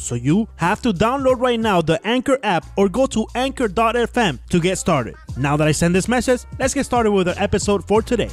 So you have to download right now the Anchor app or go to anchor.fm to get started. Now that I send this message, let's get started with our episode for today.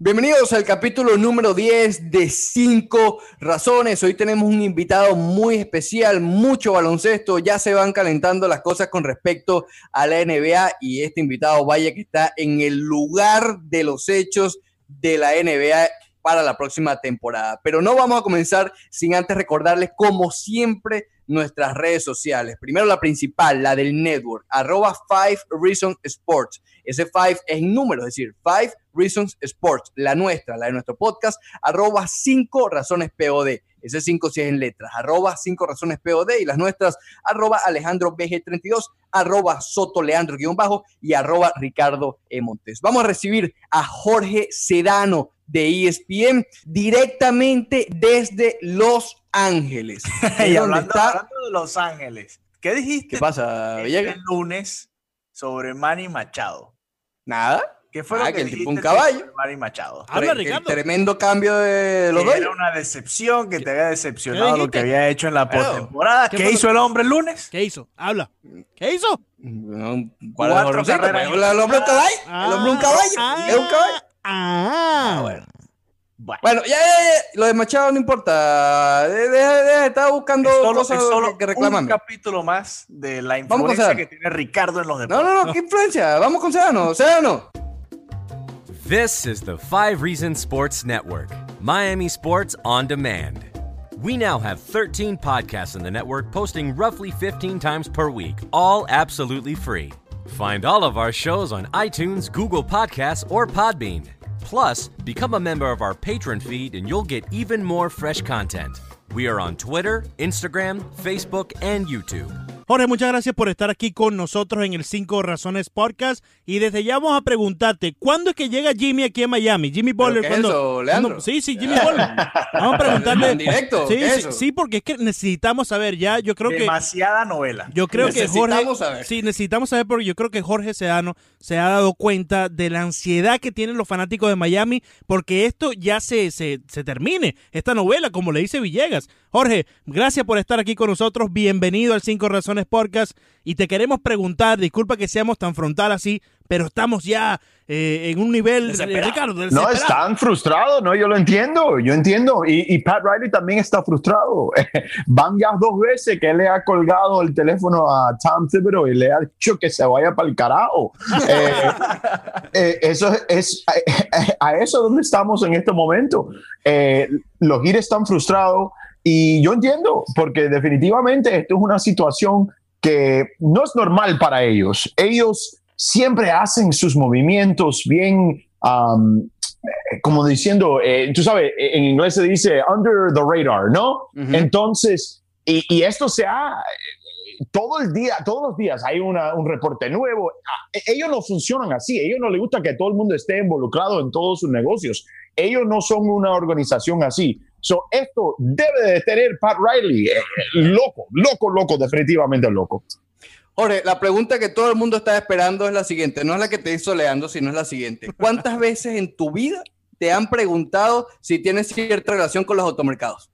Bienvenidos al capítulo número 10 de 5 razones. Hoy tenemos un invitado muy especial, mucho baloncesto. Ya se van calentando las cosas con respecto a la NBA y este invitado, vaya que está en el lugar de los hechos de la NBA para la próxima temporada. Pero no vamos a comenzar sin antes recordarles, como siempre, nuestras redes sociales. Primero la principal, la del network, arroba 5 Reasons Sports. Ese 5 es en número, es decir, 5 Reasons Sports. La nuestra, la de nuestro podcast, arroba 5 razones POD. Ese 5 si es en letras, arroba 5 razones POD y las nuestras, arroba Alejandro BG32, arroba Soto Leandro guion bajo y arroba Ricardo E. Montes. Vamos a recibir a Jorge Sedano de ESPN directamente desde Los Ángeles. y hablando, hablando, de Los Ángeles, ¿qué dijiste? ¿Qué pasa, Villegas? El lunes sobre Manny Machado. Nada. ¿Qué fue ah, lo que, que el tipo un caballo? Manny Machado. Habla, el Ricardo. tremendo cambio de los dos. Era una decepción, que te había decepcionado ¿Qué lo que había hecho en la postemporada. ¿qué ¿Qué, fue lo- hizo el hombre el lunes? ¿Qué hizo? Habla. ¿Qué hizo? Cuatro carreras. El hombre un caballo. El hombre un caballo. Ah, es un caballo. Ah, bueno. Bueno, Bueno, ya, ya, ya, Lo de Machado no importa. Deja, deja, estaba buscando es solo, cosas es solo que, que un capítulo más de la influencia que tiene Ricardo en los No, deportes. no, no, ¿qué influencia? Vamos con Sedano, Sedano. This is the Five Reasons Sports Network, Miami Sports on Demand. We now have 13 podcasts in the network posting roughly 15 times per week, all absolutely free. Find all of our shows on iTunes, Google Podcasts, or Podbean. Plus, become a member of our patron feed and you'll get even more fresh content. We are on Twitter, Instagram, Facebook, and YouTube. Jorge, muchas gracias por estar aquí con nosotros en el 5 Razones Podcast. Y desde ya vamos a preguntarte, ¿cuándo es que llega Jimmy aquí a Miami? Jimmy Butler. qué es ¿cuándo- eso, Leandro? cuándo- Sí, sí, Jimmy Butler. Vamos a preguntarle. ¿En directo? Sí, ¿Qué sí, eso? sí, porque es que necesitamos saber ya. Yo creo que. Demasiada novela. Yo creo que Jorge. Necesitamos saber. Sí, necesitamos saber porque yo creo que Jorge Sedano se ha dado cuenta de la ansiedad que tienen los fanáticos de Miami porque esto ya se, se, se termine, esta novela, como le dice Villegas. Jorge, gracias por estar aquí con nosotros. Bienvenido al Cinco Razones Podcast. Y te queremos preguntar, disculpa que seamos tan frontal así, pero estamos ya eh, en un nivel, Desesperado. Ricardo, No, están frustrados, no, yo lo entiendo, yo entiendo. Y, y Pat Riley también está frustrado. Van ya dos veces que él le ha colgado el teléfono a Tom Thibodeau y le ha dicho que se vaya para el carajo. Eh, eh, eso es, es- a, a eso es donde estamos en este momento. Eh, los Heat están frustrados y yo entiendo, porque definitivamente esto es una situación que no es normal para ellos. Ellos siempre hacen sus movimientos bien, um, como diciendo, eh, tú sabes, eh, en inglés se dice under the radar, ¿no? Ujú. Entonces, y, y esto se ha, eh, todo el día, todos los días hay una- un reporte nuevo. Ah, eh, Ellos no funcionan así, ellos no les gusta que todo el mundo esté involucrado en todos sus negocios. Ellos no son una organización así. So, esto debe de tener Pat Riley eh, loco, loco, loco, definitivamente loco. Jorge, la pregunta que todo el mundo está esperando es la siguiente. No es la que te hizo Leandro, sino es la siguiente. ¿Cuántas veces en tu vida te han preguntado si tienes cierta relación con los automercados?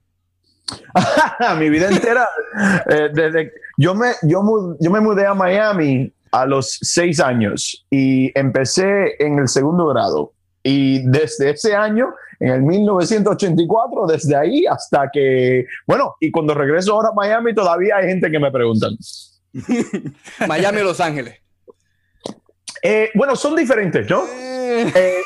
mi vida entera. eh, desde, yo, me, yo, yo me mudé a Miami a los seis años y empecé en el segundo grado. Y desde ese año, en el 1984, desde ahí hasta que, bueno, y cuando regreso ahora a Miami, todavía hay gente que me preguntan. Miami o Los Ángeles. Eh, bueno, son diferentes, ¿no? Eh,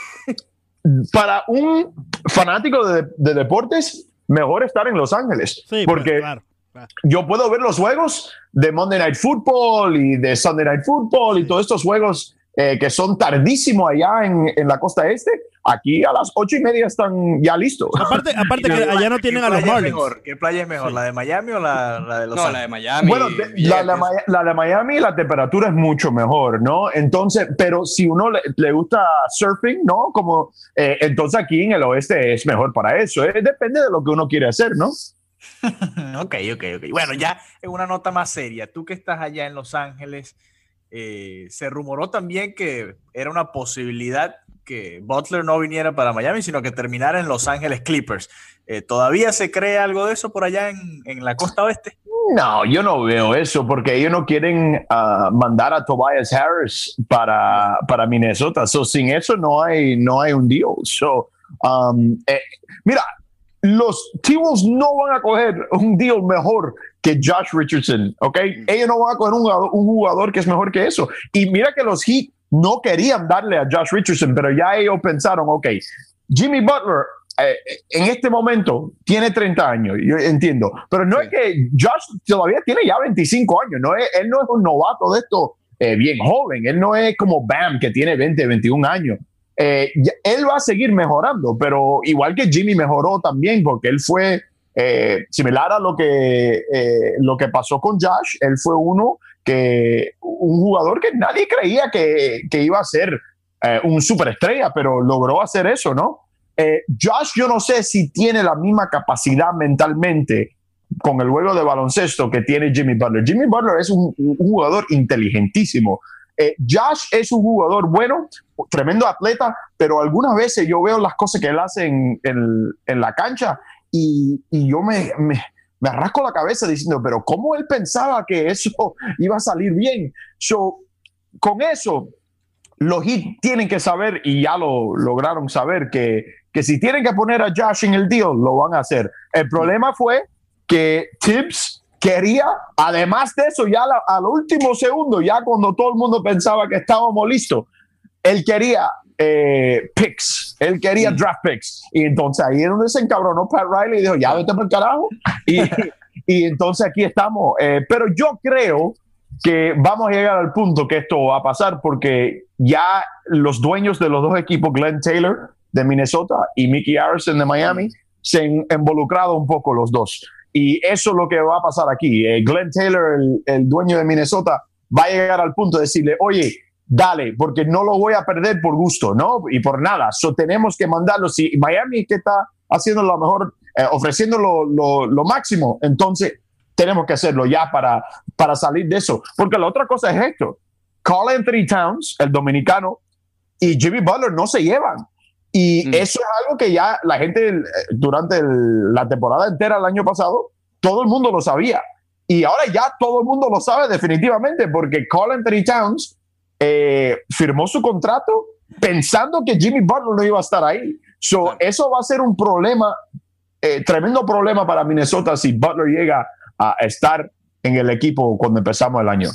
para un fanático de, de deportes, mejor estar en Los Ángeles. Sí, porque pues, claro. claro. yo puedo ver los juegos de Monday Night Football y de Sunday Night Football y todos estos juegos eh, que son tardísimos allá en, en, la costa este, aquí a las ocho y media están ya listos. Aparte, aparte que allá no tienen a los Marlins. ¿Qué playa es mejor, la de Miami o la, la de Los no, Ángeles? la de Miami. Bueno, la, la, la, de Miami, la temperatura es mucho mejor, ¿no? Entonces, pero si uno le, le gusta surfing, ¿no? Como, eh, entonces aquí en el oeste es mejor para eso. Eh, depende de lo que uno quiere hacer, ¿no? ok, ok, ok. Bueno, ya en una nota más seria, tú que estás allá en Los Ángeles, eh, se rumoró también que era una posibilidad que Butler no viniera para Miami, sino que terminara en Los Ángeles Clippers. Eh, ¿Todavía se cree algo de eso por allá en, en, la costa oeste? No, yo no veo eso porque ellos no quieren uh, mandar a Tobias Harris para, para Minnesota. So, sin eso no hay, no hay un deal. So, um, eh, mira, los T-Wolves no van a coger un deal mejor que Josh Richardson, ¿ok? Ellos no van a coger un jugador, un jugador que es mejor que eso. Y mira que los Heat no querían darle a Josh Richardson, pero ya ellos pensaron, ok, Jimmy Butler eh, en este momento tiene 30 años, yo entiendo, pero no sí. es que Josh todavía tiene ya 25 años, no es, él no es un novato de esto eh, bien joven, él no es como Bam que tiene 20, 21 años. Eh, él va a seguir mejorando, pero igual que Jimmy mejoró también, porque él fue eh, similar a lo que, eh, lo que pasó con Josh, él fue uno que, un jugador que nadie creía que, que iba a ser eh, un superestrella, pero logró hacer eso, ¿no? Josh, yo no sé si tiene la misma capacidad mentalmente con el juego de baloncesto que tiene Jimmy Butler. Jimmy Butler es un, un jugador inteligentísimo. Eh, Josh es un jugador bueno, tremendo atleta, pero algunas veces yo veo las cosas que él hace en, en, en la cancha y, y yo me, me, me, rasco la cabeza diciendo, pero ¿cómo él pensaba que eso iba a salir bien? So, con eso, los Heat tienen que saber, y ya lo lograron saber, que, que si tienen que poner a Josh en el deal, lo van a hacer. El problema fue que Tibbs quería, además de eso, ya al último segundo, ya cuando todo el mundo pensaba que estábamos listos, él quería eh, picks, él quería mm. draft picks. Y entonces ahí es donde se encabronó Pat Riley y dijo, ya vete por el carajo. Y, y entonces aquí estamos. Eh, pero yo creo que vamos a llegar al punto que esto va a pasar porque ya los dueños de los dos equipos, Glenn Taylor de Minnesota y Mickey Harrison de Miami, se han involucrado un poco los dos. Y eso es lo que va a pasar aquí. Eh, Glenn Taylor, el, el, dueño de Minnesota, va a llegar al punto de decirle, oye, dale, porque no lo voy a perder por gusto, ¿no? Y por nada. So, tenemos que mandarlo. Si Miami que está haciendo lo mejor, eh, ofreciendo lo, lo, lo, máximo, entonces tenemos que hacerlo ya para, para salir de eso. Porque la otra cosa es esto. Carl Anthony Towns, el dominicano, y Jimmy Butler no se llevan. Y mm. eso es algo que ya la gente durante el, la temporada entera del año pasado, todo el mundo lo sabía. Y ahora ya todo el mundo lo sabe definitivamente porque Carl Anthony Towns eh, firmó su contrato pensando que Jimmy Butler no iba a estar ahí. So. Eso va a ser un problema, eh, tremendo problema para Minnesota si Butler llega a estar en el equipo cuando empezamos el año.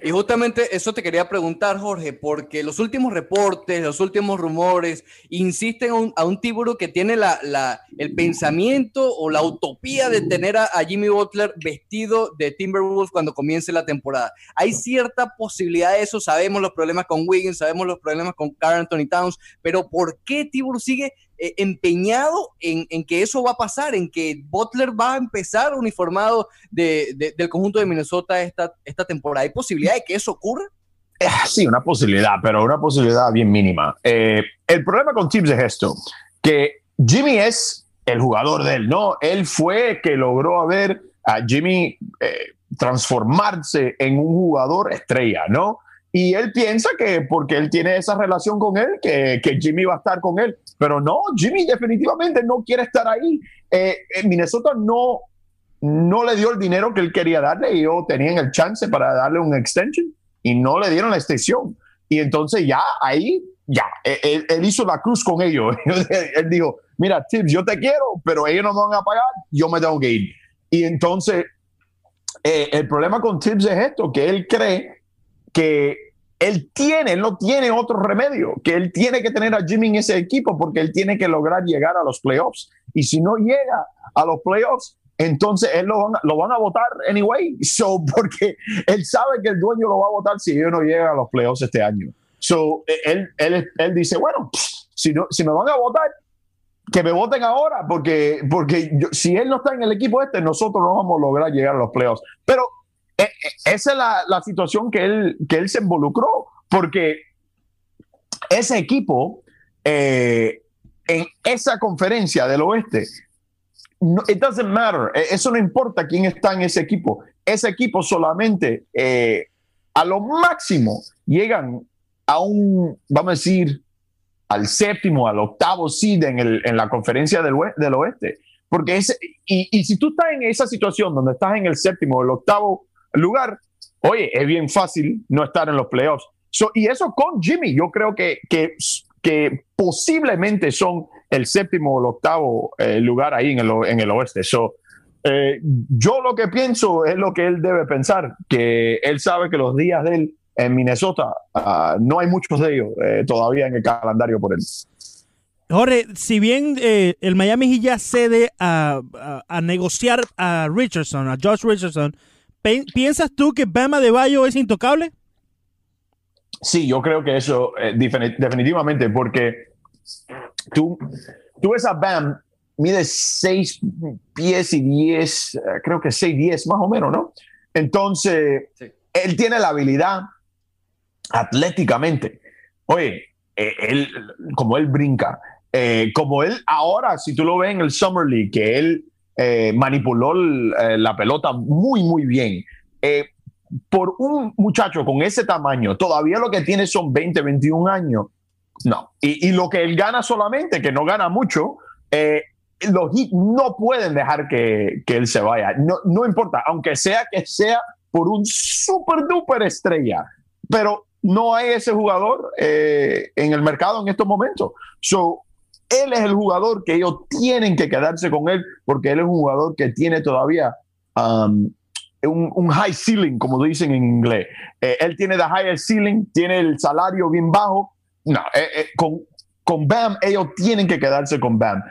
Y justamente eso te quería preguntar, Jorge, porque los últimos reportes, los últimos rumores insisten a un, a un tiburón que tiene la, el pensamiento o la utopía de tener a, Jimmy Butler vestido de Timberwolves cuando comience la temporada. Hay cierta posibilidad de eso, sabemos los problemas con Wiggins, sabemos los problemas con Carl Anthony Towns, pero ¿por qué Tiburón sigue eh, empeñado en, en, que eso va a pasar, en que Butler va a empezar uniformado de, de, del conjunto de Minnesota esta, esta temporada. ¿Hay posibilidad de que eso ocurra? Sí, una posibilidad, pero una posibilidad bien mínima. Eh, el problema con Tibbs es esto, que Jimmy es el jugador de él, ¿no? Él fue que logró ver a Jimmy eh, transformarse en un jugador estrella, ¿no? Y él piensa que porque él tiene esa relación con él, que, que Jimmy va a estar con él. Pero no, Jimmy definitivamente no quiere estar ahí. Eh, Minnesota no, no le dio el dinero que él quería darle y ellos tenían el chance para darle un extension y no le dieron la extensión. Y entonces ya ahí, ya, él, él hizo la cruz con ellos. él dijo, mira, Tibbs, yo te quiero, pero ellos no me van a pagar, yo me tengo que ir. Y entonces, eh, el problema con Tibbs es esto, que él cree que él tiene, él no tiene otro remedio, que él tiene que tener a Jimmy en ese equipo porque él tiene que lograr llegar a los playoffs. Y si no llega a los playoffs, entonces él lo van, a votar anyway. So, porque él sabe que el dueño lo va a votar si ellos no llegan a los playoffs este año. So, eh, él, él, él dice, bueno, si, no, si me van a votar, que me voten ahora, porque, porque si él no está en el equipo este, nosotros no vamos a lograr llegar a los playoffs. Pero esa es la, la, situación que él, que él se involucró, porque ese equipo, eh, en esa conferencia del oeste, no, it doesn't matter, e, eso no importa quién está en ese equipo, ese equipo solamente a lo máximo llegan a un, vamos a decir, al séptimo, al octavo seed en, el, en la conferencia del, del oeste. Porque ese, y, y, si tú estás en esa situación donde estás en el séptimo o el octavo lugar, oye, es bien fácil no estar en los playoffs. y eso con Jimmy, yo creo que, que, que posiblemente son el séptimo o el octavo eh, lugar ahí en el, en el oeste. So, eh, yo lo que pienso es lo que él debe pensar, que él sabe que los días de él en Minnesota uh, no hay muchos de ellos eh, todavía en el calendario por él. Jorge, si bien eh, el Miami Heat ya cede a, a, a, negociar a Richardson, a Josh Richardson, ¿piensas tú que Bama de Bayo es intocable? Sí, yo creo que eso eh, definitivamente, porque tú, tú ves a Bam, mide 6 pies y 10, creo que 6, 10 más o menos, ¿no? Entonces, sí. él tiene la habilidad atléticamente. Oye, eh, él, como él brinca, eh, como él ahora, si tú lo ves en el Summer League, que él eh, manipuló eh, la pelota muy, muy bien. Eh, por un muchacho con ese tamaño, todavía lo que tiene son 20, 21 años. No. Y, lo que él gana solamente, que no gana mucho, los Heat no pueden dejar que, que él se vaya. No, no, importa, aunque sea que sea por un super duper estrella. Pero no hay ese jugador en el mercado en estos momentos. So, él es el jugador que ellos tienen que quedarse con él porque él es un jugador que tiene todavía um, un, high ceiling, como dicen en inglés. Eh, él tiene the higher ceiling, tiene el salario bien bajo. No, eh, eh, con, Bam, ellos tienen que quedarse con Bam.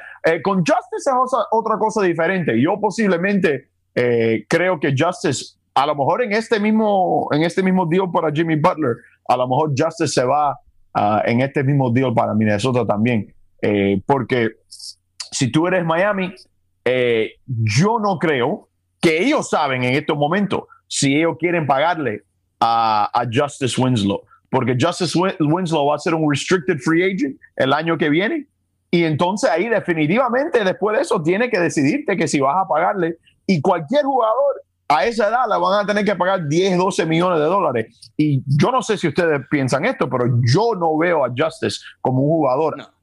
Con Justice es otra, cosa diferente. Yo posiblemente creo que Justice, a lo mejor en este mismo, en este mismo deal para Jimmy Butler, a lo mejor Justice se va uh, en este mismo deal para Minnesota también. Eh, porque si tú eres Miami, eh, yo no creo que ellos saben en estos momentos si ellos quieren pagarle a, a, Justice Winslow, porque Justice Winslow va a ser un restricted free agent el año que viene. Y entonces ahí definitivamente después de eso tiene que decidirte que si vas a pagarle. Y cualquier jugador a esa edad la van a tener que pagar 10, 12 millones de dólares. Y yo no sé si ustedes piensan esto, pero yo no veo a Justice como un jugador no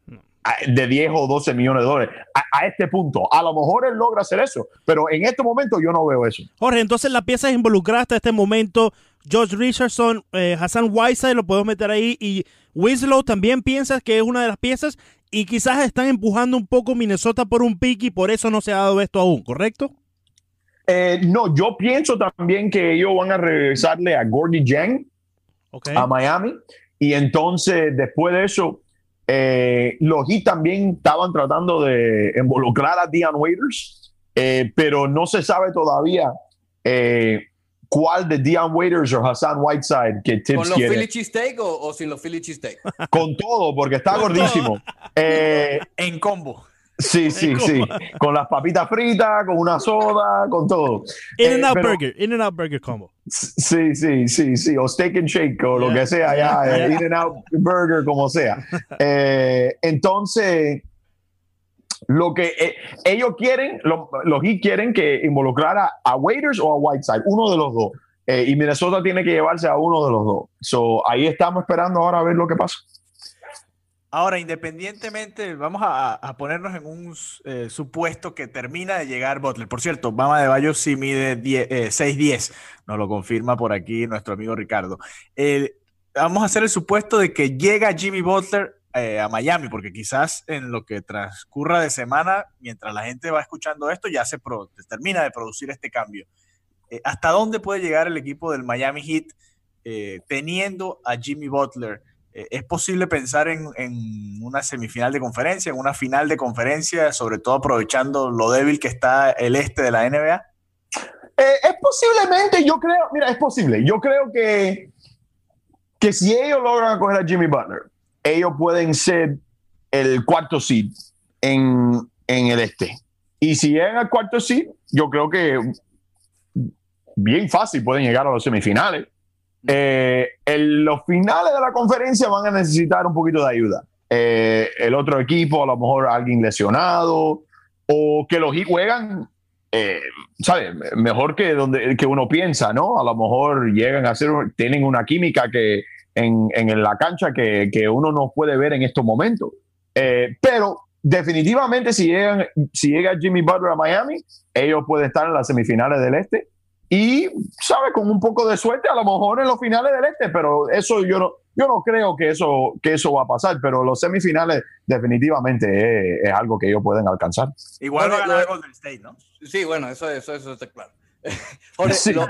de 10 o 12 millones de dólares a, a, este punto. A lo mejor él logra hacer eso, pero en este momento yo no veo eso. Jorge, entonces la pieza involucrada hasta este momento, George Richardson, eh, Hassan Whiteside, lo podemos meter ahí, y Winslow también piensas que es una de las piezas y quizás están empujando un poco Minnesota por un pick y por eso no se ha dado esto aún, ¿correcto? Eh, no, yo pienso también que ellos van a regresarle a Gordy Jang okay. a Miami y entonces después de eso eh, los Heat también estaban tratando de involucrar a Dion Waiters, eh, pero no se sabe todavía eh, cuál de Dion Waiters o Hassan Whiteside que Tibbs ¿Con los quiere. Philly cheesesteak o, o, sin los Philly cheesesteak? Con todo, porque está gordísimo. en combo. Sí, sí, sí. Con las papitas fritas, con una soda, con todo. In and out burger, in and out burger combo. Sí, sí, sí, sí. O steak and shake, o yeah. lo que sea, ya, yeah. in and out burger, como sea. Eh, entonces, lo que eh, ellos quieren, lo, los Heat quieren que involucrara a Waiters o a Whiteside, uno de los dos. Eh, y Minnesota tiene que llevarse a uno de los dos. So, ahí estamos esperando ahora a ver lo que pasa. Ahora, independientemente, vamos a, ponernos en un eh, supuesto que termina de llegar Butler. Por cierto, Bama de Bayo sí mide 10, eh, 6'10, nos lo confirma por aquí nuestro amigo Ricardo. Vamos a hacer el supuesto de que llega Jimmy Butler eh, a Miami, porque quizás en lo que transcurra de semana, mientras la gente va escuchando esto, ya se, termina de producir este cambio. Eh, ¿Hasta dónde puede llegar el equipo del Miami Heat teniendo a Jimmy Butler? ¿Es posible pensar en, una semifinal de conferencia, en una final de conferencia, sobre todo aprovechando lo débil que está el este de la NBA? Eh, es posiblemente, yo creo, mira, es posible. Yo creo que que si ellos logran coger a Jimmy Butler, ellos pueden ser el cuarto seed en, en el este. Y si llegan al cuarto seed, yo creo que bien fácil pueden llegar a los semifinales. Eh, en los finales de la conferencia van a necesitar un poquito de ayuda. Eh, el otro equipo, a lo mejor alguien lesionado, o que los juegan, eh, ¿sabes? Mejor que, donde, que uno piensa, ¿no? A lo mejor llegan a ser, tienen una química que en, en la cancha que, que, uno no puede ver en estos momentos. Eh, pero definitivamente si, llegan, si llega Jimmy Butler a Miami, ellos pueden estar en las semifinales del Este y, ¿sabes? Con un poco de suerte, a lo mejor en los finales del Este, pero eso yo no, yo no creo que eso, que eso va a pasar, pero los semifinales definitivamente es, es algo que ellos pueden alcanzar. Igual va a ganar Golden State, ¿no? Sí, bueno, eso, eso, eso está claro. Jorge, sí. lo,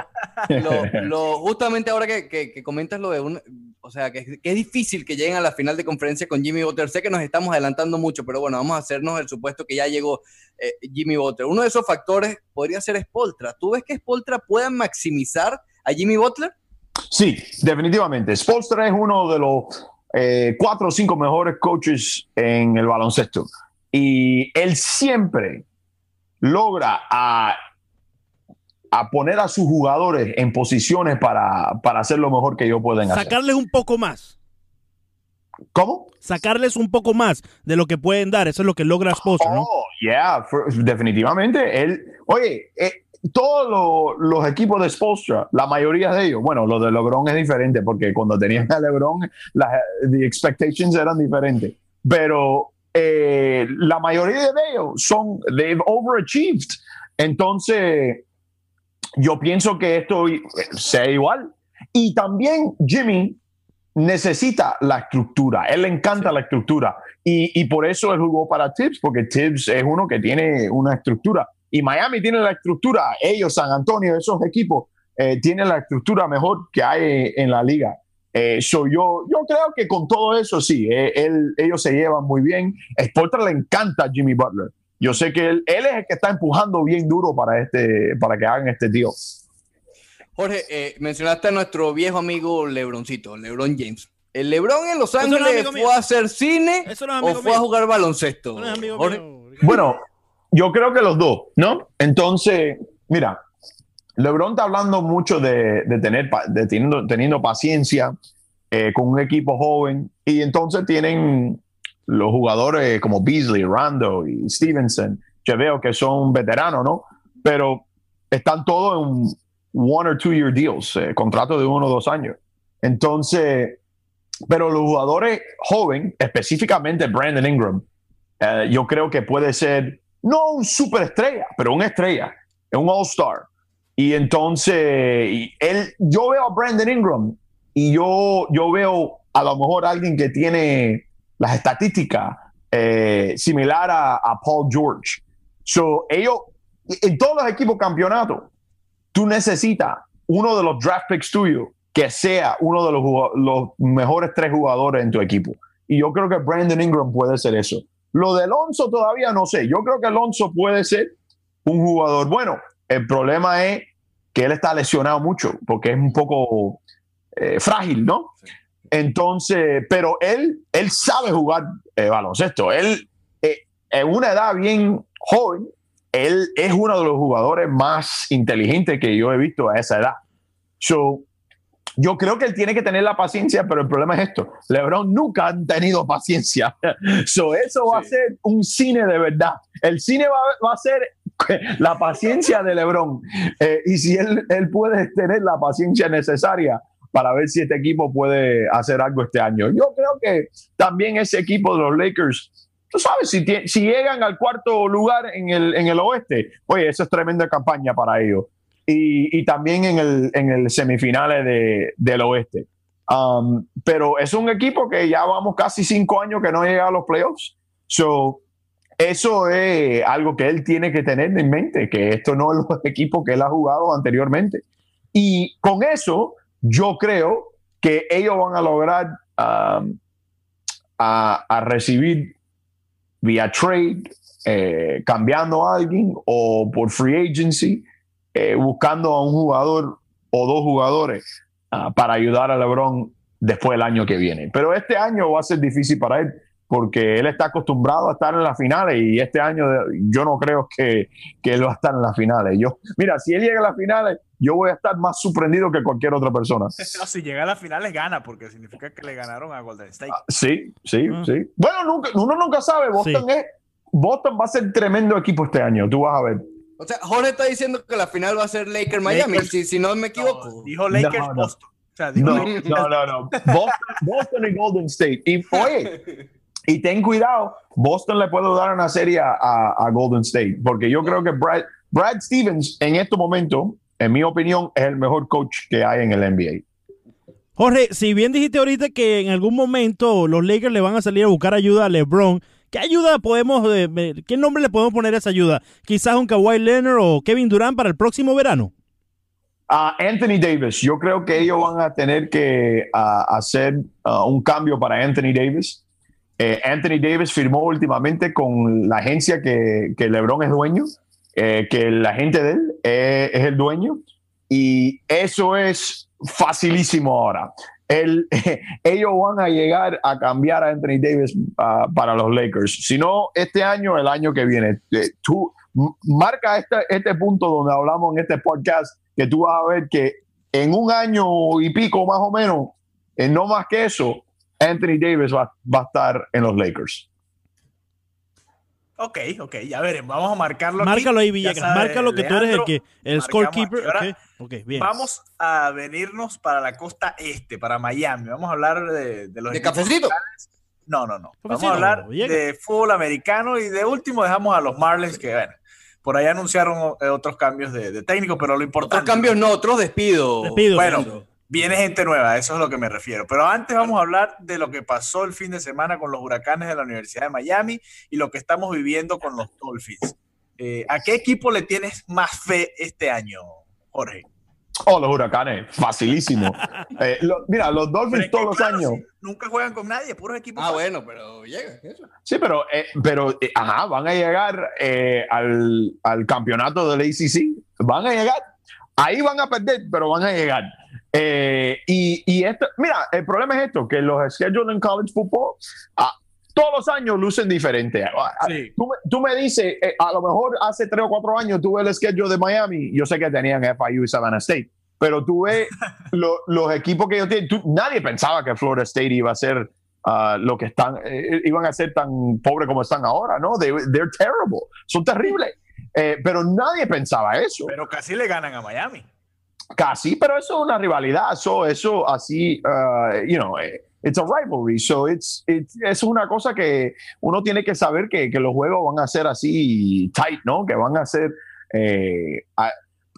lo, lo, justamente ahora que, que, que, comentas lo de un, o sea, que, es difícil que lleguen a la final de conferencia con Jimmy Butler. Sé que nos estamos adelantando mucho, pero bueno, vamos a hacernos el supuesto que ya llegó eh, Jimmy Butler. Uno de esos factores podría ser Spoltra. ¿Tú ves que Spoltra pueda maximizar a Jimmy Butler? Sí, definitivamente. Spolstra es uno de los eh, cuatro o cinco mejores coaches en el baloncesto. Y él siempre logra a, a poner a sus jugadores en posiciones para, para hacer lo mejor que ellos pueden hacer. Sacarles un poco más. ¿Cómo? Sacarles un poco más de lo que pueden dar. Eso es lo que logra Spolstra, ¿no? Oh, yeah, for, definitivamente. Él, oye, eh, todos lo, los equipos de Spolstra, la mayoría de ellos, bueno, lo de LeBron es diferente porque cuando tenían a LeBron, las expectations eran diferentes, pero eh, la mayoría de ellos son, they've overachieved. Entonces, yo pienso que esto sea igual. Y también Jimmy necesita la estructura, él le encanta la estructura y, y por eso él jugó para Tibbs, porque Tibbs es uno que tiene una estructura y Miami tiene la estructura, ellos, San Antonio, esos equipos, eh, tienen la estructura mejor que hay en la liga. Eh, so yo, yo creo que con todo eso sí, eh, él, ellos se llevan muy bien. Sportra le encanta a Jimmy Butler. Yo sé que él, él, es el que está empujando bien duro para, este, para que hagan este tío. Jorge, eh, mencionaste a nuestro viejo amigo Lebroncito, Lebron James. ¿El Lebron en Los Ángeles no fue mío. a hacer cine no o fue mío. a jugar baloncesto? bueno, yo creo que los dos, ¿no? Entonces, mira, LeBron está hablando mucho de, de tener, de teniendo, teniendo paciencia eh, con un equipo joven y entonces tienen los jugadores como Beasley, Rando y Stevenson, que veo que son veteranos, ¿no? Pero están todos en one or two year deals, eh, contrato de uno o dos años. Entonces, pero los jugadores jóvenes, específicamente Brandon Ingram, eh, yo creo que puede ser no un superestrella, pero una estrella, un all-star. Y entonces, él, yo veo a Brandon Ingram y yo, yo veo a lo mejor alguien que tiene las estadísticas eh, similar a, Paul George. So, ellos, en todos los equipos campeonatos, tú necesitas uno de los draft picks tuyos que sea uno de los, mejores tres jugadores en tu equipo. Y yo creo que Brandon Ingram puede ser eso. Lo de Alonso todavía no sé. Yo creo que Alonso puede ser un jugador bueno. El problema es que él está lesionado mucho porque es un poco eh, frágil, ¿no? Entonces, pero él, él sabe jugar eh, baloncesto. Él, eh, en una edad bien joven, él es uno de los jugadores más inteligentes que yo he visto a esa edad. So, yo creo que él tiene que tener la paciencia, pero el problema es esto. LeBron nunca han tenido paciencia. So, eso va sí. a ser un cine de verdad. El cine va, va a ser la paciencia de LeBron. Eh, y si él, él puede tener la paciencia necesaria para ver si este equipo puede hacer algo este año. Yo creo que también ese equipo de los Lakers, tú sabes, si, llegan al cuarto lugar en el, en el oeste, oye, eso es tremenda campaña para ellos y, también en el, en el semifinales de, del oeste. Um, pero es un equipo que ya vamos casi cinco años que no llega a los playoffs. So, eso es algo que él tiene que tener en mente, que esto no es los equipos que él ha jugado anteriormente. Y con eso, yo creo que ellos van a lograr um, a, a, recibir vía trade, eh, cambiando a alguien o por free agency eh, buscando a un jugador o dos jugadores uh, para ayudar a LeBron después del año que viene. Pero este año va a ser difícil para él porque él está acostumbrado a estar en las finales y este año yo no creo que, que él va a estar en las finales. Yo, mira, si él llega a las finales, yo voy a estar más sorprendido que cualquier otra persona. si llega a las finales, gana, porque significa que le ganaron a Golden State. Ah, sí, sí, mm. sí. Bueno, nunca, uno nunca sabe. Boston, es, Boston va a ser tremendo equipo este año, tú vas a ver. O sea, Jorge está diciendo que la final va a ser Lakers-Miami, si, si, no me equivoco. dijo Lakers-Boston. No, no, no, no, Boston, y Golden State. Y oye, y ten cuidado, Boston le puede dar una serie a, Golden State, porque yo creo que Brad, Brad Stevens en este momento, en mi opinión, es el mejor coach que hay en el NBA. Jorge, si bien dijiste ahorita que en algún momento los Lakers le van a salir a buscar ayuda a LeBron, ¿qué ayuda podemos, eh, qué nombre le podemos poner a esa ayuda? Quizás un Kawhi Leonard o Kevin Durant para el próximo verano. Anthony Davis, yo creo que ellos van a tener que hacer un cambio para Anthony Davis. Eh, Anthony Davis firmó últimamente con la agencia que, LeBron es dueño, eh, que la gente de él es el dueño, y eso es facilísimo ahora. ellos van a llegar a cambiar a Anthony Davis para los Lakers. Si no, este año, el año que viene. Eh, tú marca este, este punto donde hablamos en este podcast que tú vas a ver que en un año y pico más o menos, en no más que eso, Anthony Davis va, a estar en los Lakers. Ok, ok, ya veremos. Vamos a marcarlo. Márcalo ahí, Villegas. Márcalo que tú eres el que el scorekeeper. Okay. bien. Vamos a venirnos para la costa este, para Miami. Vamos a hablar de, los. ¿De cafecito? No, no, no. Vamos a hablar de fútbol americano y de último dejamos a los Marlins que, bueno, por ahí anunciaron eh, otros cambios de, técnico, pero lo importante. Otros cambios no, otros despidos. Despido, bueno, viene gente nueva, eso es lo que me refiero. Pero antes vamos a hablar de lo que pasó el fin de semana con los huracanes de la Universidad de Miami y lo que estamos viviendo con los Dolphins. Eh, ¿A qué equipo le tienes más fe este año, Jorge? Oh, los huracanes, facilísimo. Eh, mira, los Dolphins todos los años. nunca juegan con nadie, puros equipos. Ah, bueno, pero llega. Sí, pero, eh, pero eh, ajá, van a llegar al, al, campeonato del ACC. Van a llegar. Ahí van a perder, pero van a llegar. y, y esto, mira, el problema es esto: que los schedules en college football. Ah, todos los años lucen diferente. Ah, ah, tú, tú, me dices, a lo mejor hace tres o cuatro años tuve el schedule de Miami, yo sé que tenían FIU y Savannah State, pero tú ves los equipos que ellos tienen, nadie pensaba que Florida State iba a ser uh, lo que están, eh, iban a ser tan pobres como están ahora, ¿no? They, they're terrible, son terribles. Eh, pero nadie pensaba eso. Pero casi le ganan a Miami. Casi, pero eso es una rivalidad, eso, eso así, uh, you know, eh, it's a rivalry, so it's, it's, es una cosa que uno tiene que saber que, que, los juegos van a ser así tight, ¿no? Que van a ser eh,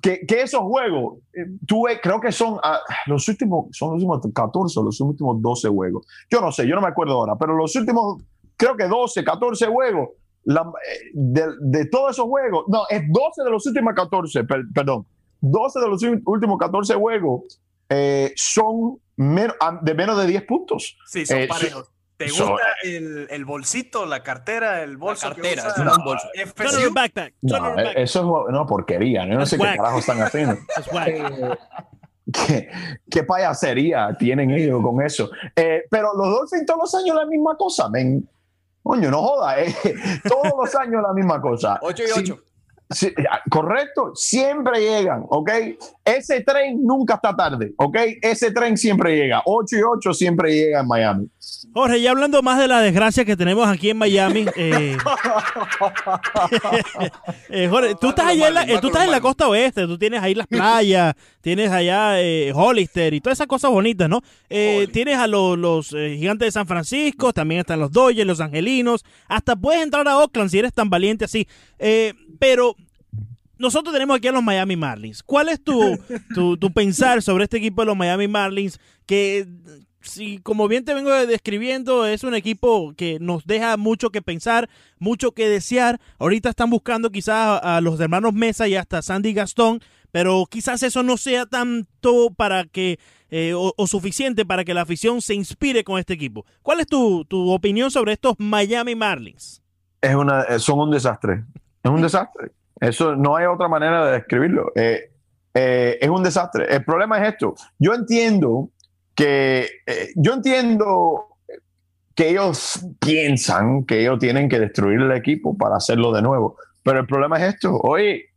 que, esos juegos, tuve, creo que son ah, los últimos, son los últimos 14 o los últimos 12 juegos. Yo no sé, yo no me acuerdo ahora, pero los últimos, creo que 12, 14 juegos, eh, de, todos esos juegos, no, es 12 de los últimos 14, perdón, 12 de los últimos 14 juegos eh, son de menos de 10 puntos. Sí, son parejos. ¿Te gusta el, el, bolsito, la cartera, el bolso? La cartera, es un bolso. backpack. No, eso es una porquería. no sé qué carajo están haciendo. ¿Qué, ¿Qué, payasería tienen ellos con eso. Eh, pero los Dolphins todos los años la misma cosa, men. Coño, no joda, eh. todos los años la misma cosa. 8 y 8. Ah, correcto, siempre llegan, ¿ok? Ese tren nunca está tarde, ¿ok? Ese tren siempre llega, 8 y 8 siempre llega en Miami. Jorge, ya hablando más de la desgracia que tenemos aquí en Miami, eh, eh, Jorge, tú estás, allá en la, tú estás en la costa oeste, tú tienes ahí las playas, tienes allá eh, Hollister y todas esas cosas bonitas, ¿no? tienes a los, los gigantes de San Francisco, también están los Dodgers, los Angelinos, hasta puedes entrar a Oakland si eres tan valiente así. Pero nosotros tenemos aquí a los Miami Marlins. ¿Cuál es tu, tu, pensar sobre este equipo de los Miami Marlins? Que, si, como bien te vengo describiendo, es un equipo que nos deja mucho que pensar, mucho que desear. Ahorita están buscando quizás a, los hermanos Mesa y hasta Sandy Gastón, pero quizás eso no sea tanto para que, eh, o, suficiente para que la afición se inspire con este equipo. ¿Cuál es tu, tu opinión sobre estos Miami Marlins? Es una, eh, son un desastre. Es un desastre. Eso no hay otra manera de describirlo. Eh, eh, es un desastre. El problema es esto. Yo entiendo que eh, yo entiendo que ellos piensan que ellos tienen que destruir el equipo para hacerlo de nuevo. Pero el problema es esto, oye,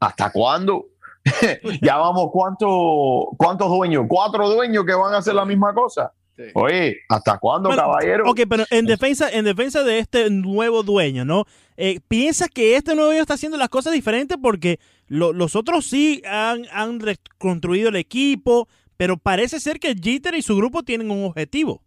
¿hasta cuándo? ya vamos, ¿cuánto, ¿cuántos dueños? Cuatro dueños que van a hacer la misma cosa. Oye, ¿hasta cuándo, caballero? Ok, pero en defensa, en defensa de este nuevo dueño, ¿no? Eh, ¿Piensas que este nuevo dueño está haciendo las cosas diferentes? Porque los otros sí han, han reconstruido el equipo, pero parece ser que Jeter y su grupo tienen un objetivo.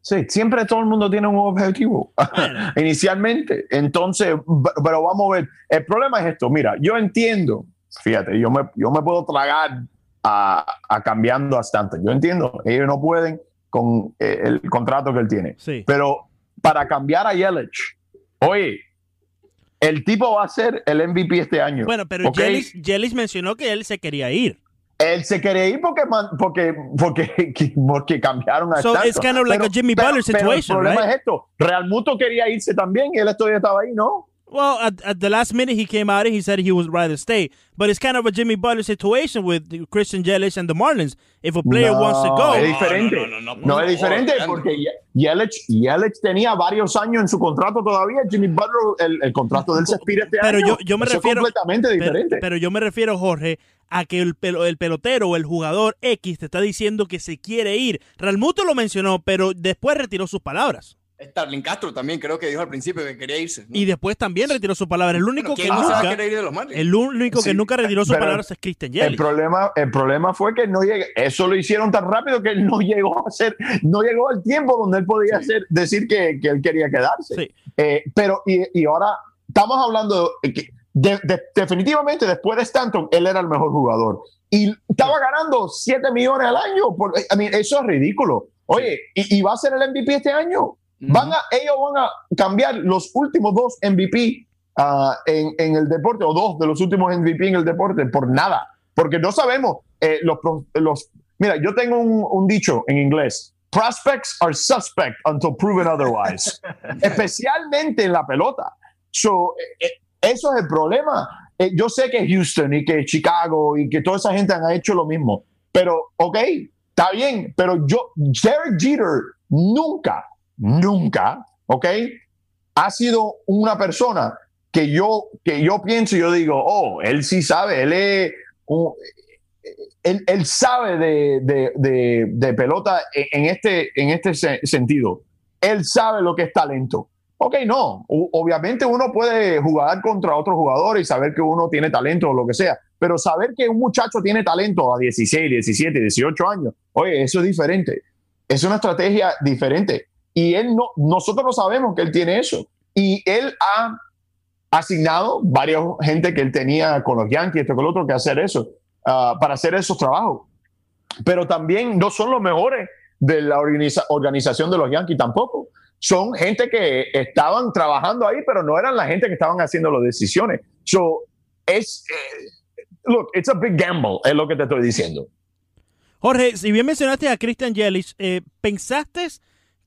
Sí, siempre todo el mundo tiene un objetivo inicialmente. Entonces, pero vamos a ver. El problema es esto. Mira, yo entiendo, fíjate, yo me, yo me puedo tragar a, cambiando a Stanton. Yo entiendo, ellos no pueden con eh, el contrato que él tiene. Sí. Pero para cambiar a Yelich, oye, el tipo va a ser el MVP este año. Bueno, pero Yelich mencionó que él se quería ir. Él se quería ir porque, porque, porque, porque cambiaron a So it's kind of like a Jimmy Butler situation, pero el problema right? es esto. Real Muto quería irse también y él todavía estaba ahí, ¿no? Well, at, at, the last minute he came out and he said he would rather stay. But it's kind of a Jimmy Butler situation with Christian Yelich and the Marlins. If a player no, wants to go. Es diferente. No, no, no, no, no es diferente porque Yelich, Yelich tenía varios años en su contrato todavía. Jimmy Butler, el, el contrato del se expira este pero año. Yo, yo me Eso refiero. Es completamente diferente. Pero, pero, yo me refiero, Jorge, a que el, el pelotero o el jugador X te está diciendo que se quiere ir. Realmuto lo mencionó, pero después retiró sus palabras. Starling Castro también creo que dijo al principio que quería irse. ¿no? Y después también retiró sus palabras. El único que nunca, el único que Sí, nunca retiró sus pero palabras es Christian El Yelich. problema, el problema fue que no llegué, eso lo hicieron tan rápido que él no llegó a ser, no llegó al tiempo donde él podía hacer, decir que, que él quería quedarse. Sí. Eh, pero, y, y ahora estamos hablando de, que de- de- definitivamente después de Stanton, él era el mejor jugador. Y estaba ganando 7 millones al año. Por, I mean, eso es ridículo. Oye, y, y va a ser el MVP este año. Van a, ellos van a cambiar los últimos dos MVP ah, en, en el deporte, o dos de los últimos MVP en el deporte, por nada. Porque no sabemos eh, los, los. Mira, yo tengo un, un dicho en inglés. Prospects are suspect until proven otherwise. Especialmente en la pelota. So, eh, eh, eso es el problema. Eh, yo sé que Houston y que Chicago y que toda esa gente han hecho lo mismo. Pero, ok, está bien. Pero yo, Derek Jeter nunca, nunca, ok, ha sido una persona que yo, que yo pienso y yo digo, oh, él sí sabe, él él, sabe de, de- de- de pelota en este, en este se- sentido. Él sabe lo que es talento. Ok, no. Obviamente uno puede jugar contra otro jugador y saber que uno tiene talento o lo que sea, pero saber que un muchacho tiene talento a 16, 17, 18 años, oye, eso es diferente. Es una estrategia diferente. Y él no, nosotros no sabemos que él tiene eso. Y él ha asignado varias gente que él tenía con los Yankees, esto con lo otro, que hacer eso, ah, para hacer esos trabajos. Pero también no son los mejores de la organiza- organización de los Yankees tampoco. Son gente que estaban trabajando ahí, pero no eran la gente que estaban haciendo las decisiones. So, es, eh, look, it's a big gamble, es lo que te estoy diciendo. Jorge, si bien mencionaste a Christian Yelich, eh, ¿pensaste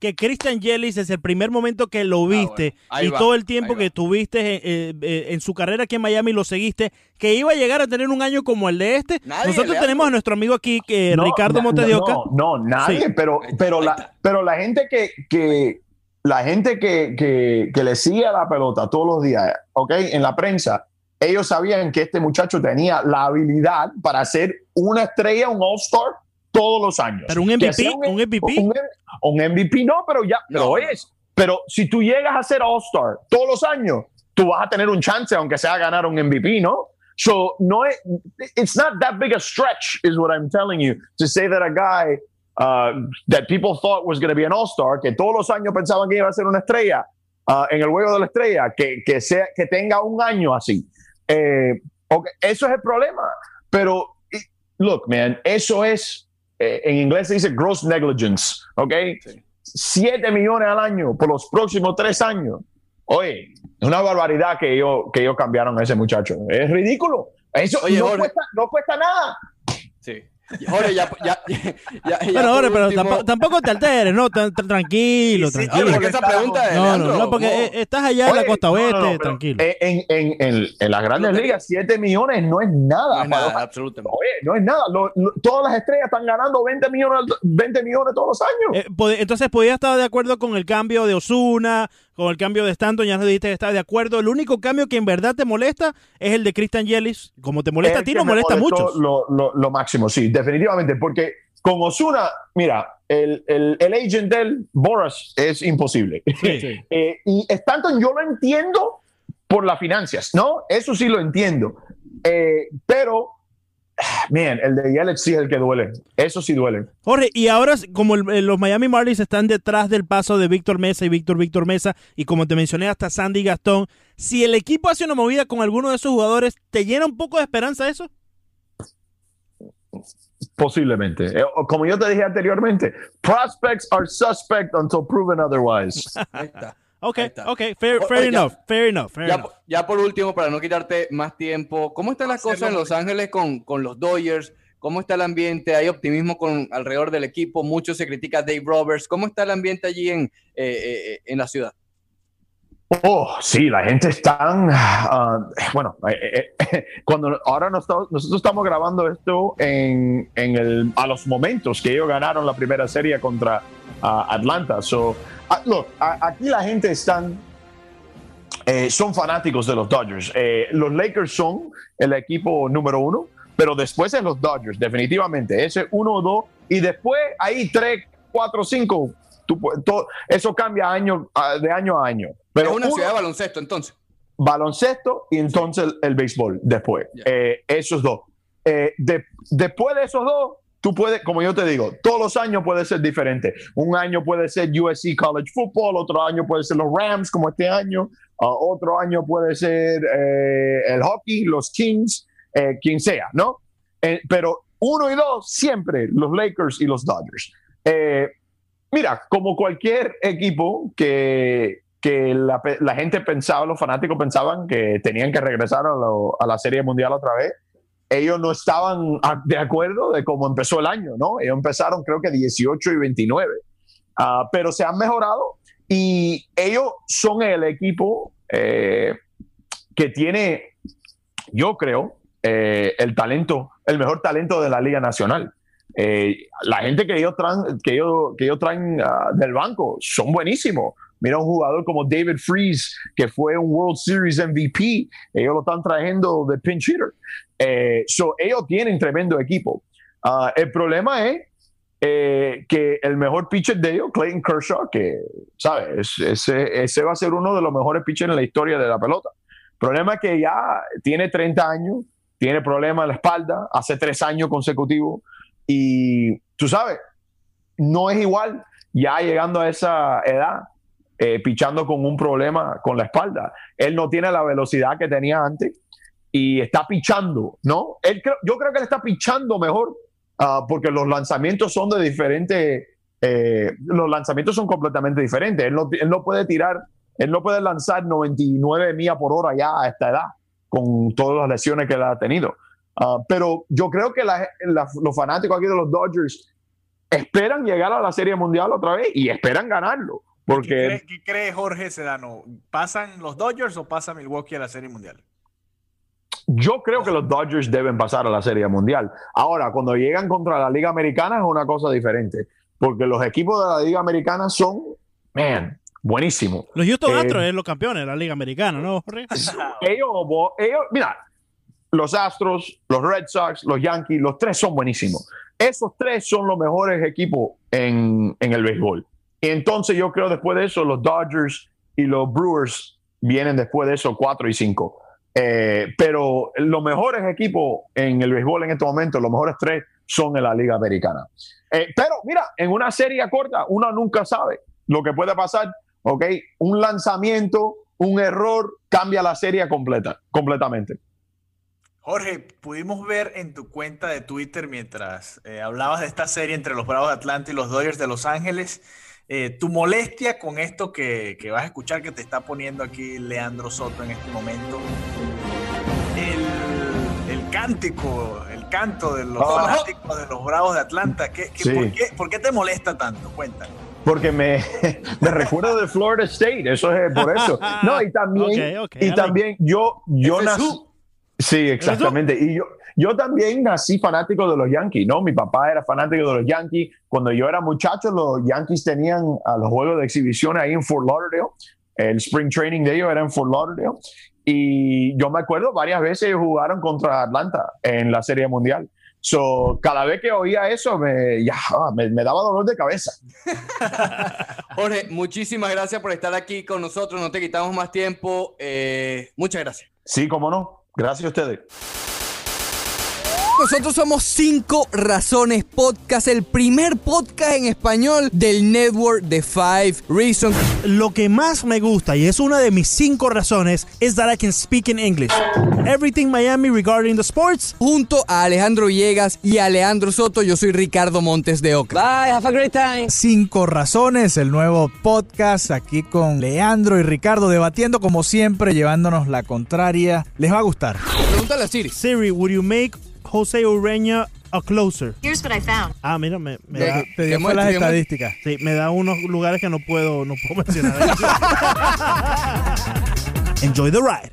que Christian Yelich desde el primer momento que lo viste bueno, ahí y va, todo el tiempo que tuviste eh, eh, en su carrera aquí en Miami lo seguiste, que iba a llegar a tener un año como el de este? Nadie, Nosotros tenemos a nuestro amigo aquí, que No, Ricardo na- Montes de no, Oca. No, no, nadie, Sí. pero, la, pero la gente que, que la gente que, que, que le sigue a la pelota todos los días, ¿ok? En la prensa, ellos sabían que este muchacho tenía la habilidad para ser una estrella, un All-Star todos los años. Pero un MVP, un MVP. Un, un MVP no, pero ya, pero No. oyes, pero si tú llegas a ser All-Star todos los años, tú vas a tener un chance, aunque sea ganar un MVP, ¿no? So, no es, it's not that big a stretch, is what I'm telling you, to say that a guy uh, that people thought was going to be an all-star, que todos los años pensaban que iba a ser una estrella uh, en el juego de la estrella, que, que, sea, que tenga un año así. Eh, ok, Eso es el problema. Pero, look, man, eso es, eh, en inglés se dice gross negligence, ¿ok? Sí. Siete millones al año por los próximos tres años. Oye, es una barbaridad que ellos, que ellos cambiaron a ese muchacho. Es ridículo. Eso Oye, no, Jorge. cuesta, no cuesta nada. Sí. Jorge, ya, ya, ya, ya Bueno, ahora, pero último- tampoco, tampoco te alteres, ¿no? Tranquilo, Sí, sí, tranquilo. porque esa pregunta No, no, no, porque no. eh, estás allá en la costa no, no, oeste, no, pero tranquilo. En, en, en, en las grandes ligas, 7 millones no es nada. No es para- nada, absolutamente. Oye, no es nada. Lo- lo- todas las estrellas están ganando 20 millones, 20 millones todos los años. Eh, entonces, ¿podías estar de acuerdo con el cambio de Osuna, con el cambio de Stanton? Ya nos dijiste que estás de acuerdo. El único cambio que en verdad te molesta es el de Christian Yelich. Como te molesta a ti, me molesta muchos. Lo, lo- lo máximo, sí, definitivamente. Porque con Osuna, mira, el, el, el agent del Boras es imposible. Sí. Eh, y Stanton yo lo entiendo por las finanzas, ¿no? Eso sí lo entiendo. Eh, pero, man, el de Yelich sí es el que duele. Eso sí duele. Jorge, y ahora, como el- los Miami Marlins están detrás del paso de Víctor Mesa y Víctor Víctor Mesa, y como te mencioné, hasta Sandy Gastón, si el equipo hace una movida con alguno de esos jugadores, ¿te llena un poco de esperanza eso? Posiblemente. Eh, o- como yo te dije anteriormente, prospects are suspect until proven otherwise. Ahí está. Ok, ok, fair, O- fair oye, ya- enough, fair enough, fair Ya, enough. ya por último, para no quitarte más tiempo, ¿cómo están las Hacerlo cosas en Los Ángeles con, con los Dodgers? ¿Cómo está el ambiente? ¿Hay optimismo con alrededor del equipo? Mucho se critica a Dave Roberts. ¿Cómo está el ambiente allí en, eh, eh, en la ciudad? Oh, sí, la gente está, ah, bueno, eh, eh, cuando ahora nos estamos- nosotros estamos grabando esto en, en el, a los momentos que ellos ganaron la primera serie contra ah, Atlanta. So, ah, look, aquí la gente están, eh, son fanáticos de los Dodgers. Eh, los Lakers son el equipo número uno, pero después es los Dodgers, definitivamente. Ese uno o dos, y después ahí tres, cuatro, cinco. Tú pu- to- eso cambia año, de año a año. Pero es una uno- ciudad de baloncesto, entonces. baloncesto y entonces el, el béisbol después. Eh, esos dos. De- después de esos dos, tú puedes, como yo te digo, todos los años puede ser diferente. Un año puede ser USC College Football, otro año puede ser los Rams, como este año, ah, otro año puede ser eh, el hockey, los Kings, eh, quien sea, ¿no? Eh, pero uno y dos, siempre los Lakers y los Dodgers. Mira, como cualquier equipo que, que la, gente pensaba, los fanáticos pensaban que tenían que regresar a, a la Serie Mundial otra vez, ellos no estaban a- de acuerdo de cómo empezó el año, ¿no? Ellos empezaron creo que 18 y 29, Ah, pero se han mejorado y ellos son el equipo eh, que tiene, yo creo, eh, el talento, el mejor talento de la Liga Nacional. Eh, la gente que ellos traen, que ellos, que ellos traen ah, del banco son buenísimos. Mira un jugador como David Freeze, que fue un World Series MVP. Ellos lo están trayendo de pinch hitter. Eh, so, ellos tienen tremendo equipo. Ah, el problema es eh, que el mejor pitcher de ellos, Clayton Kershaw, que, ¿sabes? Ese, ese va a ser uno de los mejores pitchers en la historia de la pelota. El problema es que ya tiene 30 años, tiene problemas en la espalda, hace tres años consecutivos. Y tú sabes, no es igual ya llegando a esa edad, eh, pichando con un problema con la espalda. Él no tiene la velocidad que tenía antes y está pichando, ¿no? Él creo- yo creo que él está pichando mejor ah, porque los lanzamientos son de diferentes, eh, los lanzamientos son completamente diferentes. Él no, él no puede tirar, él no puede lanzar 99 millas por hora ya a esta edad con todas las lesiones que él ha tenido. Ah, pero yo creo que la- la- los fanáticos aquí de los Dodgers esperan llegar a la Serie Mundial otra vez y esperan ganarlo. ¿Qué Porque cree, qué cree Jorge Sedano? ¿Pasan los Dodgers o pasa Milwaukee a la Serie Mundial? Yo creo que los Dodgers deben pasar a la Serie Mundial. Ahora, cuando llegan contra la Liga Americana es una cosa diferente. Porque los equipos de la Liga Americana son, man, buenísimos. Los Houston Eh, Astros es los campeones de la Liga Americana, ¿no, ellos, ellos, mira, los Astros, los Red Sox, los Yankees, los tres son buenísimos. Esos tres son los mejores equipos en, en el béisbol. Y entonces yo creo después de eso, los Dodgers y los Brewers vienen después de eso, cuatro y cinco. Eh, pero los mejores equipos en el béisbol en este momento, los mejores tres son en la Liga Americana. Eh, pero mira, en una serie corta, uno nunca sabe lo que puede pasar. ¿ok? Un lanzamiento, un error, cambia la serie completa, completamente. Jorge, pudimos ver en tu cuenta de Twitter mientras eh, hablabas de esta serie entre los Bravos de Atlanta y los Dodgers de Los Ángeles, eh, tu molestia con esto que, que vas a escuchar que te está poniendo aquí Leandro Soto en este momento. El, el cántico, el canto de los Oh. fanáticos de los Bravos de Atlanta. ¿Qué, qué- Sí. por, qué, por qué te molesta tanto? Cuéntame. Porque me, me recuerdo de Florida State, eso es por eso. No, y también, y también yo, yo nací. Sí, exactamente. Y yo, yo también nací fanático de los Yankees, ¿no? Mi papá era fanático de los Yankees. Cuando yo era muchacho, los Yankees tenían a los juegos de exhibición ahí en Fort Lauderdale. El spring training de ellos era en Fort Lauderdale. Y yo me acuerdo varias veces jugaron contra Atlanta en la Serie Mundial. So, cada vez que oía eso, me, ya, me, me daba dolor de cabeza. Jorge, muchísimas gracias por estar aquí con nosotros. No te quitamos más tiempo. Eh, muchas gracias. Sí, cómo no. Gracias a ustedes. Nosotros somos Cinco Razones Podcast, el primer podcast en español del network de Five Reasons. Lo que más me gusta, y es una de mis cinco razones, es that I can speak in English. Everything Miami regarding the sports. Junto a Alejandro Villegas y a Alejandro Soto, yo soy Ricardo Montes de Oca. Bye, have a great time. Cinco Razones, el nuevo podcast aquí con Leandro y Ricardo debatiendo como siempre, llevándonos la contraria. Les va a gustar. Pregúntale a Siri. Siri, would you make Jose Ureña a closer? Here's what I found. Ah, mira, me, me da, Te dio ¿Qué fue las muestra? estadísticas. sí, me da unos lugares que no puedo, no puedo mencionar. Enjoy the ride.